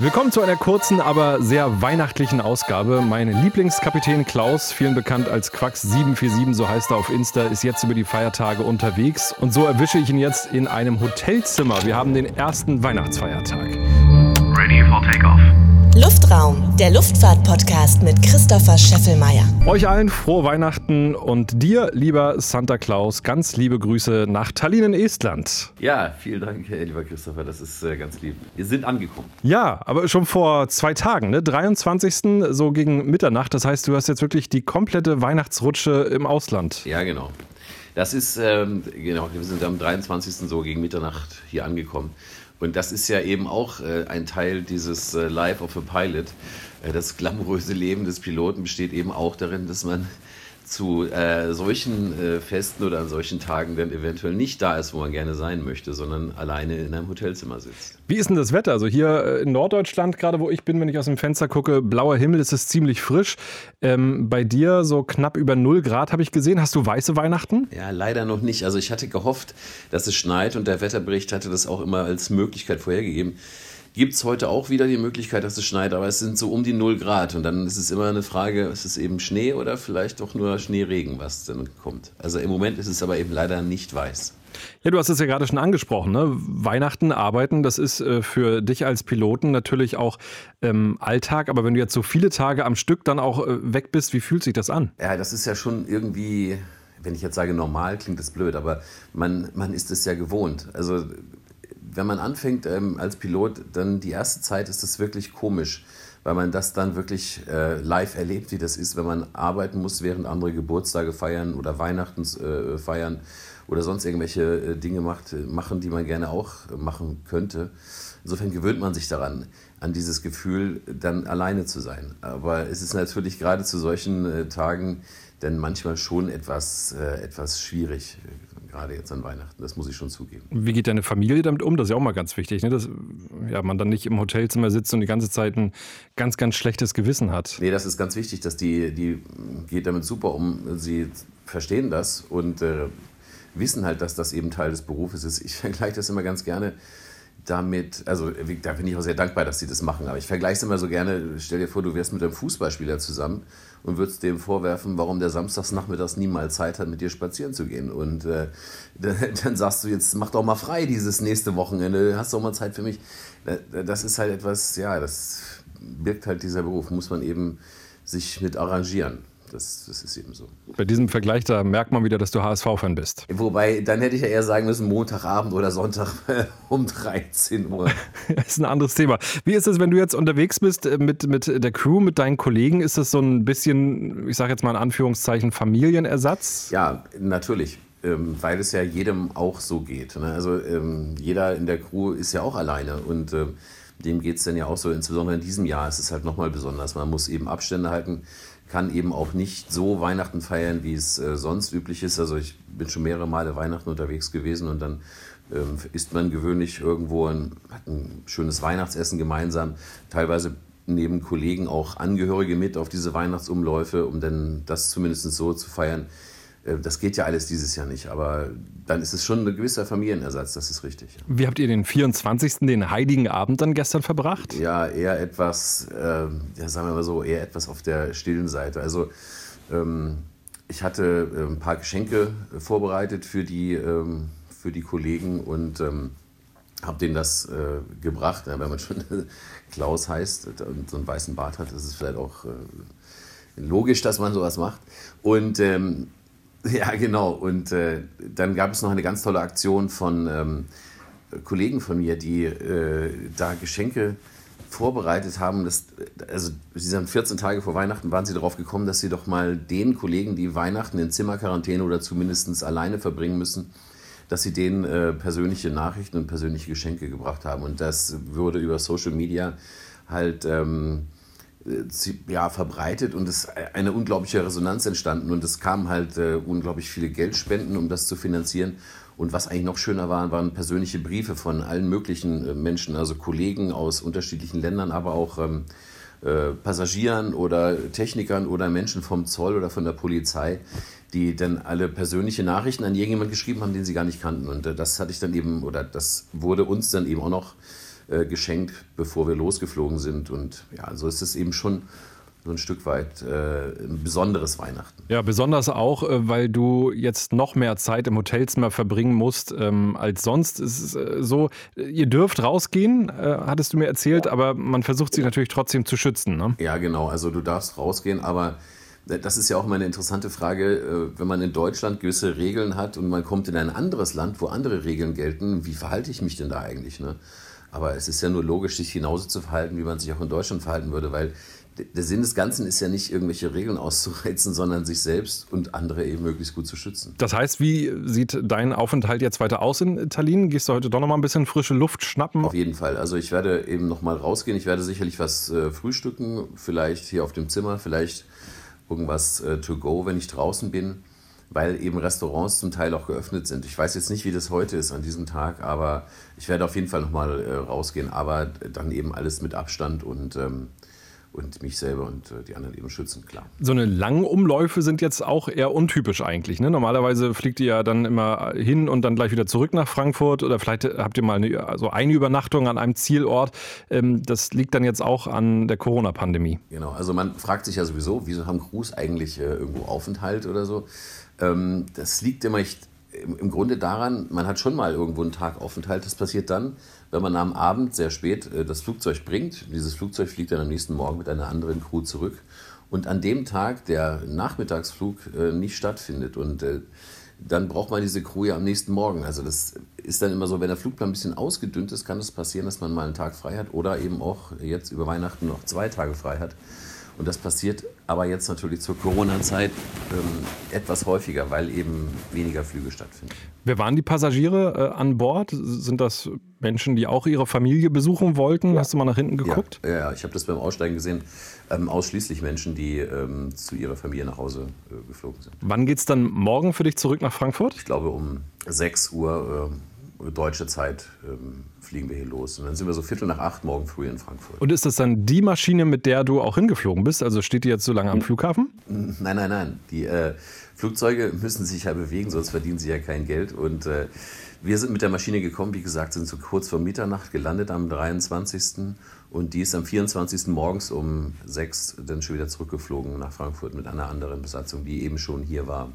Willkommen zu einer kurzen, aber sehr weihnachtlichen Ausgabe. Mein Lieblingskapitän Klaus, vielen bekannt als Quax747, so heißt er auf Insta, ist jetzt über die Feiertage unterwegs. Und so erwische ich ihn jetzt in einem Hotelzimmer. Wir haben den ersten Weihnachtsfeiertag. Ready for takeoff. Luftraum, der Luftfahrt-Podcast mit Christopher Scheffelmeier. Euch allen frohe Weihnachten und dir, lieber Santa Claus, ganz liebe Grüße nach Tallinn in Estland. Ja, vielen Dank, lieber Christopher, das ist äh, ganz lieb. Wir sind angekommen. Ja, aber schon vor zwei Tagen, ne? 23. so gegen Mitternacht. Das heißt, du hast jetzt wirklich die komplette Weihnachtsrutsche im Ausland. Ja, genau. Das ist, ähm, genau, wir sind am 23. so gegen Mitternacht hier angekommen. Und das ist ja eben auch äh, ein Teil dieses äh, Life of a Pilot. Äh, das glamouröse Leben des Piloten besteht eben auch darin, dass man zu äh, solchen äh, Festen oder an solchen Tagen dann eventuell nicht da ist, wo man gerne sein möchte, sondern alleine in einem Hotelzimmer sitzt. Wie ist denn das Wetter? Also hier äh, in Norddeutschland, gerade wo ich bin, wenn ich aus dem Fenster gucke, blauer Himmel, es ist ziemlich frisch. Ähm, bei dir so knapp über 0 Grad habe ich gesehen. Hast du weiße Weihnachten? Ja, leider noch nicht. Also ich hatte gehofft, dass es schneit und der Wetterbericht hatte das auch immer als Möglichkeit vorhergegeben gibt es heute auch wieder die Möglichkeit, dass es schneit, aber es sind so um die 0 Grad. Und dann ist es immer eine Frage, ist es eben Schnee oder vielleicht doch nur Schneeregen, was dann kommt. Also im Moment ist es aber eben leider nicht weiß. Ja, du hast es ja gerade schon angesprochen. Ne? Weihnachten, Arbeiten, das ist äh, für dich als Piloten natürlich auch ähm, Alltag. Aber wenn du jetzt so viele Tage am Stück dann auch äh, weg bist, wie fühlt sich das an? Ja, das ist ja schon irgendwie, wenn ich jetzt sage normal, klingt das blöd, aber man, man ist es ja gewohnt. Also wenn man anfängt ähm, als Pilot, dann die erste Zeit ist das wirklich komisch, weil man das dann wirklich äh, live erlebt, wie das ist, wenn man arbeiten muss, während andere Geburtstage feiern oder Weihnachten äh, feiern oder sonst irgendwelche äh, Dinge macht, machen, die man gerne auch machen könnte. Insofern gewöhnt man sich daran, an dieses Gefühl, dann alleine zu sein. Aber es ist natürlich gerade zu solchen äh, Tagen dann manchmal schon etwas, äh, etwas schwierig gerade jetzt an Weihnachten. Das muss ich schon zugeben. Wie geht deine Familie damit um? Das ist ja auch mal ganz wichtig, ne? dass ja, man dann nicht im Hotelzimmer sitzt und die ganze Zeit ein ganz, ganz schlechtes Gewissen hat. Nee, das ist ganz wichtig, dass die, die geht damit super um. Sie verstehen das und äh, wissen halt, dass das eben Teil des Berufes ist. Ich vergleiche das immer ganz gerne damit, also da bin ich auch sehr dankbar, dass sie das machen, aber ich vergleiche es immer so gerne, stell dir vor, du wärst mit einem Fußballspieler zusammen und würdest dem vorwerfen, warum der samstagsnachmittags niemals Zeit hat, mit dir spazieren zu gehen. Und äh, dann sagst du jetzt, mach doch mal frei dieses nächste Wochenende, hast doch mal Zeit für mich. Das ist halt etwas, ja, das birgt halt dieser Beruf, muss man eben sich mit arrangieren. Das, das, ist eben so. Bei diesem Vergleich, da merkt man wieder, dass du HSV-Fan bist. Wobei, dann hätte ich ja eher sagen müssen, Montagabend oder Sonntag um 13 Uhr. das ist ein anderes Thema. Wie ist es, wenn du jetzt unterwegs bist äh, mit, mit der Crew, mit deinen Kollegen? Ist das so ein bisschen, ich sage jetzt mal in Anführungszeichen, Familienersatz? Ja, natürlich. Ähm, weil es ja jedem auch so geht. Ne? Also ähm, jeder in der Crew ist ja auch alleine und äh, dem geht es dann ja auch so. Insbesondere in diesem Jahr ist es halt nochmal besonders. Man muss eben Abstände halten kann eben auch nicht so Weihnachten feiern, wie es äh, sonst üblich ist. Also ich bin schon mehrere Male Weihnachten unterwegs gewesen und dann ähm, isst man gewöhnlich irgendwo ein, hat ein schönes Weihnachtsessen gemeinsam. Teilweise neben Kollegen auch Angehörige mit auf diese Weihnachtsumläufe, um dann das zumindest so zu feiern, das geht ja alles dieses Jahr nicht, aber dann ist es schon ein gewisser Familienersatz, das ist richtig. Wie habt ihr den 24., den Heiligen Abend dann gestern verbracht? Ja, eher etwas, äh, ja, sagen wir mal so, eher etwas auf der stillen Seite. Also ähm, ich hatte äh, ein paar Geschenke vorbereitet für die, ähm, für die Kollegen und ähm, habe denen das äh, gebracht. Ja, wenn man schon Klaus heißt und so einen weißen Bart hat, ist es vielleicht auch äh, logisch, dass man sowas macht. Und ähm, Ja, genau. Und äh, dann gab es noch eine ganz tolle Aktion von ähm, Kollegen von mir, die äh, da Geschenke vorbereitet haben. Das, also sie sind 14 Tage vor Weihnachten waren sie darauf gekommen, dass sie doch mal den Kollegen, die Weihnachten in Zimmerquarantäne oder zumindest alleine verbringen müssen, dass sie denen äh, persönliche Nachrichten und persönliche Geschenke gebracht haben. Und das wurde über Social Media halt ähm, ja, verbreitet und es eine unglaubliche Resonanz entstanden und es kamen halt äh, unglaublich viele Geldspenden, um das zu finanzieren. Und was eigentlich noch schöner war, waren persönliche Briefe von allen möglichen äh, Menschen, also Kollegen aus unterschiedlichen Ländern, aber auch ähm, äh, Passagieren oder Technikern oder Menschen vom Zoll oder von der Polizei, die dann alle persönliche Nachrichten an irgendjemand geschrieben haben, den sie gar nicht kannten. Und äh, das hatte ich dann eben, oder das wurde uns dann eben auch noch äh, geschenkt, bevor wir losgeflogen sind. Und ja, so ist es eben schon so ein Stück weit äh, ein besonderes Weihnachten. Ja, besonders auch, äh, weil du jetzt noch mehr Zeit im Hotelzimmer verbringen musst ähm, als sonst. Es ist äh, so, ihr dürft rausgehen, äh, hattest du mir erzählt, aber man versucht sich natürlich trotzdem zu schützen. Ne? Ja, genau. Also du darfst rausgehen, aber äh, das ist ja auch mal eine interessante Frage, äh, wenn man in Deutschland gewisse Regeln hat und man kommt in ein anderes Land, wo andere Regeln gelten, wie verhalte ich mich denn da eigentlich? Ne? Aber es ist ja nur logisch, sich genauso zu verhalten, wie man sich auch in Deutschland verhalten würde, weil der Sinn des Ganzen ist ja nicht, irgendwelche Regeln auszureizen, sondern sich selbst und andere eben möglichst gut zu schützen. Das heißt, wie sieht dein Aufenthalt jetzt weiter aus in Tallinn? Gehst du heute doch noch mal ein bisschen frische Luft schnappen? Auf jeden Fall. Also ich werde eben noch mal rausgehen. Ich werde sicherlich was äh, frühstücken, vielleicht hier auf dem Zimmer, vielleicht irgendwas äh, to go, wenn ich draußen bin, weil eben Restaurants zum Teil auch geöffnet sind. Ich weiß jetzt nicht, wie das heute ist an diesem Tag, aber ich werde auf jeden Fall noch mal äh, rausgehen, aber dann eben alles mit Abstand und ähm, und mich selber und äh, die anderen eben schützen, klar. So eine langen Umläufe sind jetzt auch eher untypisch eigentlich. Ne? Normalerweise fliegt ihr ja dann immer hin und dann gleich wieder zurück nach Frankfurt oder vielleicht habt ihr mal eine, also eine Übernachtung an einem Zielort. Ähm, das liegt dann jetzt auch an der Corona-Pandemie. Genau, also man fragt sich ja sowieso, wieso haben Crews eigentlich äh, irgendwo Aufenthalt oder so? Ähm, das liegt immer echt im Grunde daran, man hat schon mal irgendwo einen Tag Aufenthalt. Das passiert dann, wenn man am Abend sehr spät äh, das Flugzeug bringt. Dieses Flugzeug fliegt dann am nächsten Morgen mit einer anderen Crew zurück. Und an dem Tag der Nachmittagsflug äh, nicht stattfindet. Und äh, dann braucht man diese Crew ja am nächsten Morgen. Also das ist dann immer so, wenn der Flugplan ein bisschen ausgedünnt ist, kann es das passieren, dass man mal einen Tag frei hat oder eben auch jetzt über Weihnachten noch zwei Tage frei hat. Und das passiert aber jetzt natürlich zur Corona-Zeit ähm, etwas häufiger, weil eben weniger Flüge stattfinden. Wer waren die Passagiere äh, an Bord? Sind das Menschen, die auch ihre Familie besuchen wollten? Ja. Hast du mal nach hinten geguckt? Ja, ja ich habe das beim Aussteigen gesehen. Ähm, ausschließlich Menschen, die ähm, zu ihrer Familie nach Hause äh, geflogen sind. Wann geht es dann morgen für dich zurück nach Frankfurt? Ich glaube um 6 Uhr äh, deutsche Zeit ähm, fliegen wir hier los. Und dann sind wir so Viertel nach acht morgen früh in Frankfurt. Und ist das dann die Maschine, mit der du auch hingeflogen bist? Also steht die jetzt so lange am. Flughafen? Nein, nein, nein. Die äh, Flugzeuge müssen sich ja bewegen, sonst verdienen sie ja kein Geld. Und äh, wir sind mit der Maschine gekommen, wie gesagt, sind so kurz vor Mitternacht gelandet am 23. Und die ist am 24. morgens um sechs dann schon wieder zurückgeflogen nach Frankfurt mit einer anderen Besatzung, die eben schon hier war.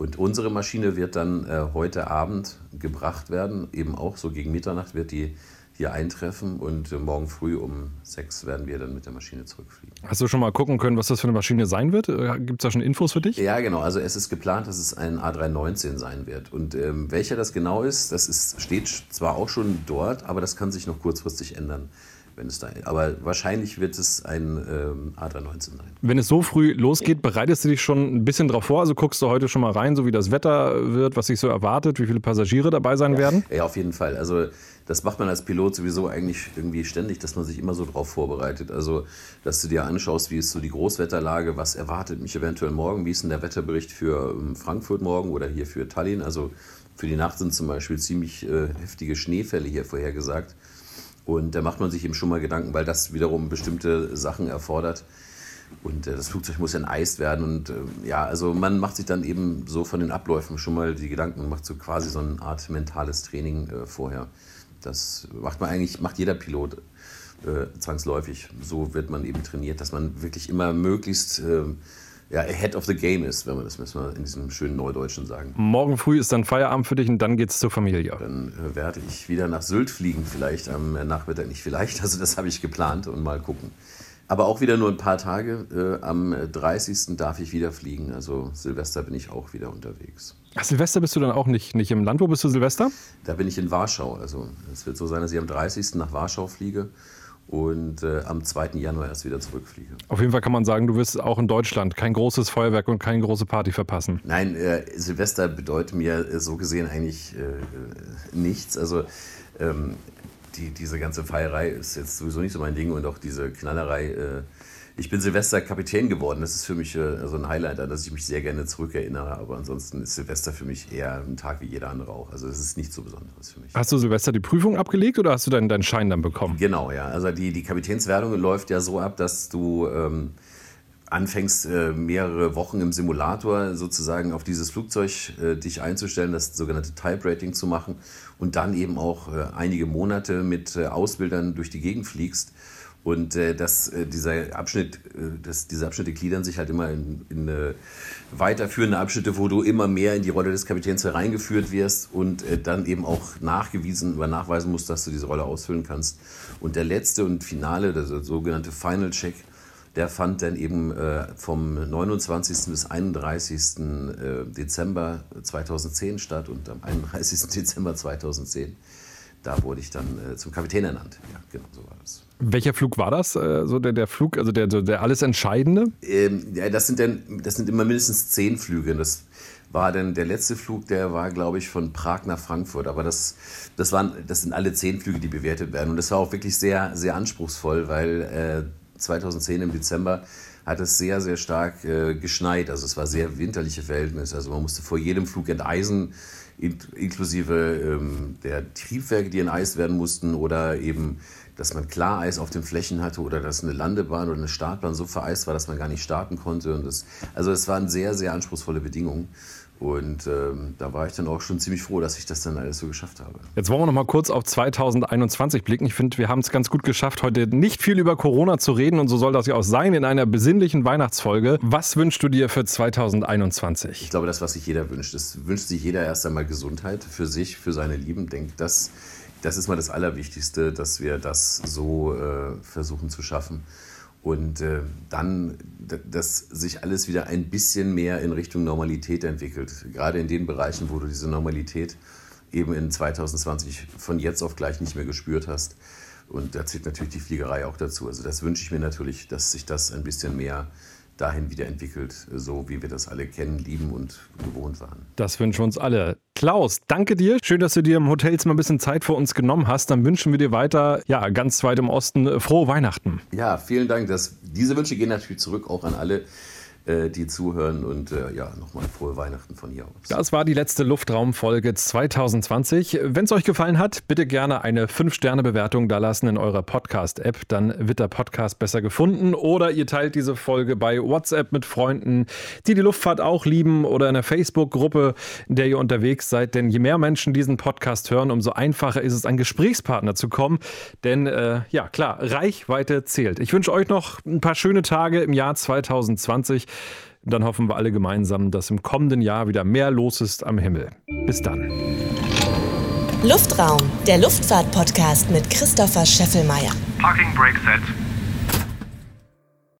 Und unsere Maschine wird dann äh, heute Abend gebracht werden, eben auch so gegen Mitternacht wird die hier eintreffen und äh, morgen früh um sechs werden wir dann mit der Maschine zurückfliegen. Hast du schon mal gucken können, was das für eine Maschine sein wird? Äh, Gibt es da schon Infos für dich? Ja, genau. Also es ist geplant, dass es ein A319 sein wird. Und ähm, welcher das genau ist, das ist, steht zwar auch schon dort, aber das kann sich noch kurzfristig ändern wenn es da. Aber wahrscheinlich wird es ein ähm, A319 sein. Wenn es so früh losgeht, bereitest du dich schon ein bisschen darauf vor? Also guckst du heute schon mal rein, so wie das Wetter wird, was sich so erwartet, wie viele Passagiere dabei sein ja. werden? Ja, auf jeden Fall. Also das macht man als Pilot sowieso eigentlich irgendwie ständig, dass man sich immer so darauf vorbereitet. Also, dass du dir anschaust, wie ist so die Großwetterlage, was erwartet mich eventuell morgen, wie ist denn der Wetterbericht für ähm, Frankfurt morgen oder hier für Tallinn. Also für die Nacht sind zum Beispiel ziemlich äh, heftige Schneefälle hier vorhergesagt. Und da macht man sich eben schon mal Gedanken, weil das wiederum bestimmte Sachen erfordert. Und äh, das Flugzeug muss enteist werden. Und äh, ja, also man macht sich dann eben so von den Abläufen schon mal die Gedanken macht so quasi so eine Art mentales Training äh, vorher. Das macht man eigentlich, macht jeder Pilot äh, zwangsläufig. So wird man eben trainiert, dass man wirklich immer möglichst ähm, ja, ahead of the game ist, wenn man das müssen wir in diesem schönen Neudeutschen sagen. Morgen früh ist dann Feierabend für dich und dann geht es zur Familie. Dann äh, werde ich wieder nach Sylt fliegen, vielleicht am äh, Nachmittag, nicht vielleicht, also das habe ich geplant und mal gucken. Aber auch wieder nur ein paar Tage. Äh, am 30. darf ich wieder fliegen, also Silvester bin ich auch wieder unterwegs. Ach, Silvester bist du dann auch nicht, nicht im Land. Wo bist du Silvester? Da bin ich in Warschau. Also es wird so sein, dass ich am 30. nach Warschau fliege und äh, am 2. Januar erst wieder zurückfliege. Auf jeden Fall kann man sagen, du wirst auch in Deutschland kein großes Feuerwerk und keine große Party verpassen. Nein, äh, Silvester bedeutet mir äh, so gesehen eigentlich äh, nichts. Also ähm, die, diese ganze Feierei ist jetzt sowieso nicht so mein Ding und auch diese Knallerei äh, ich bin Silvester Kapitän geworden. Das ist für mich äh, so ein Highlight, an das ich mich sehr gerne zurückerinnere. Aber ansonsten ist Silvester für mich eher ein Tag wie jeder andere auch. Also es ist nichts so Besonderes für mich. Hast du Silvester die Prüfung abgelegt oder hast du deinen, deinen Schein dann bekommen? Genau, ja. Also die, die Kapitänswertung läuft ja so ab, dass du ähm, anfängst, äh, mehrere Wochen im Simulator sozusagen auf dieses Flugzeug äh, dich einzustellen, das sogenannte Type Rating zu machen und dann eben auch äh, einige Monate mit Ausbildern durch die Gegend fliegst. Und äh, das, äh, dieser Abschnitt, äh, das, diese Abschnitte gliedern sich halt immer in, in äh, weiterführende Abschnitte, wo du immer mehr in die Rolle des Kapitäns hereingeführt wirst und äh, dann eben auch nachgewiesen oder nachweisen musst, dass du diese Rolle ausfüllen kannst. Und der letzte und finale, der sogenannte Final Check, der fand dann eben äh, vom 29. bis 31. Äh, Dezember 2010 statt und am 31. Dezember 2010, da wurde ich dann äh, zum Kapitän ernannt. Ja, genau so war das. Welcher Flug war das? Äh, so der, der Flug, also der, der alles Entscheidende? Ähm, ja, das sind dann, das sind immer mindestens zehn Flüge. Das war dann der letzte Flug, der war, glaube ich, von Prag nach Frankfurt. Aber das, das waren, das sind alle zehn Flüge, die bewertet werden. Und das war auch wirklich sehr, sehr anspruchsvoll, weil äh, 2010 im Dezember hat es sehr, sehr stark äh, geschneit. Also es war sehr winterliche Verhältnisse. Also man musste vor jedem Flug enteisen, in, inklusive ähm, der Triebwerke, die enteist werden mussten oder eben, dass man Klareis auf den Flächen hatte oder dass eine Landebahn oder eine Startbahn so vereist war, dass man gar nicht starten konnte. Und das, also es waren sehr, sehr anspruchsvolle Bedingungen. Und ähm, da war ich dann auch schon ziemlich froh, dass ich das dann alles so geschafft habe. Jetzt wollen wir noch mal kurz auf 2021 blicken. Ich finde, wir haben es ganz gut geschafft, heute nicht viel über Corona zu reden und so soll das ja auch sein in einer besinnlichen Weihnachtsfolge. Was wünschst du dir für 2021? Ich glaube, das, was sich jeder wünscht, es wünscht sich jeder erst einmal Gesundheit für sich, für seine Lieben. Denkt, das, das ist mal das Allerwichtigste, dass wir das so äh, versuchen zu schaffen. Und äh, dann, dass sich alles wieder ein bisschen mehr in Richtung Normalität entwickelt. Gerade in den Bereichen, wo du diese Normalität eben in 2020 von jetzt auf gleich nicht mehr gespürt hast. Und da zählt natürlich die Fliegerei auch dazu. Also das wünsche ich mir natürlich, dass sich das ein bisschen mehr dahin wieder entwickelt, so wie wir das alle kennen, lieben und gewohnt waren. Das wünschen uns alle. Klaus, danke dir. Schön, dass du dir im Hotelzimmer ein bisschen Zeit für uns genommen hast. Dann wünschen wir dir weiter, ja, ganz weit im Osten, frohe Weihnachten. Ja, vielen Dank. Das, diese Wünsche gehen natürlich zurück auch an alle, äh, die zuhören. Und äh, ja, nochmal frohe Weihnachten von hier aus. Das war die letzte Luftraumfolge 2020. Wenn es euch gefallen hat, bitte gerne eine 5-Sterne-Bewertung da lassen in eurer Podcast-App. Dann wird der Podcast besser gefunden. Oder ihr teilt diese Folge bei WhatsApp mit Freunden, die die Luftfahrt auch lieben oder in der Facebook-Gruppe, in der ihr unterwegs seid. Denn je mehr Menschen diesen Podcast hören, umso einfacher ist es, an Gesprächspartner zu kommen. Denn äh, ja, klar, Reichweite zählt. Ich wünsche euch noch ein paar schöne Tage im Jahr 2020. Dann hoffen wir alle gemeinsam, dass im kommenden Jahr wieder mehr los ist am Himmel. Bis dann. Luftraum, der Luftfahrt-Podcast mit Christopher Scheffelmeier. Parking brake set.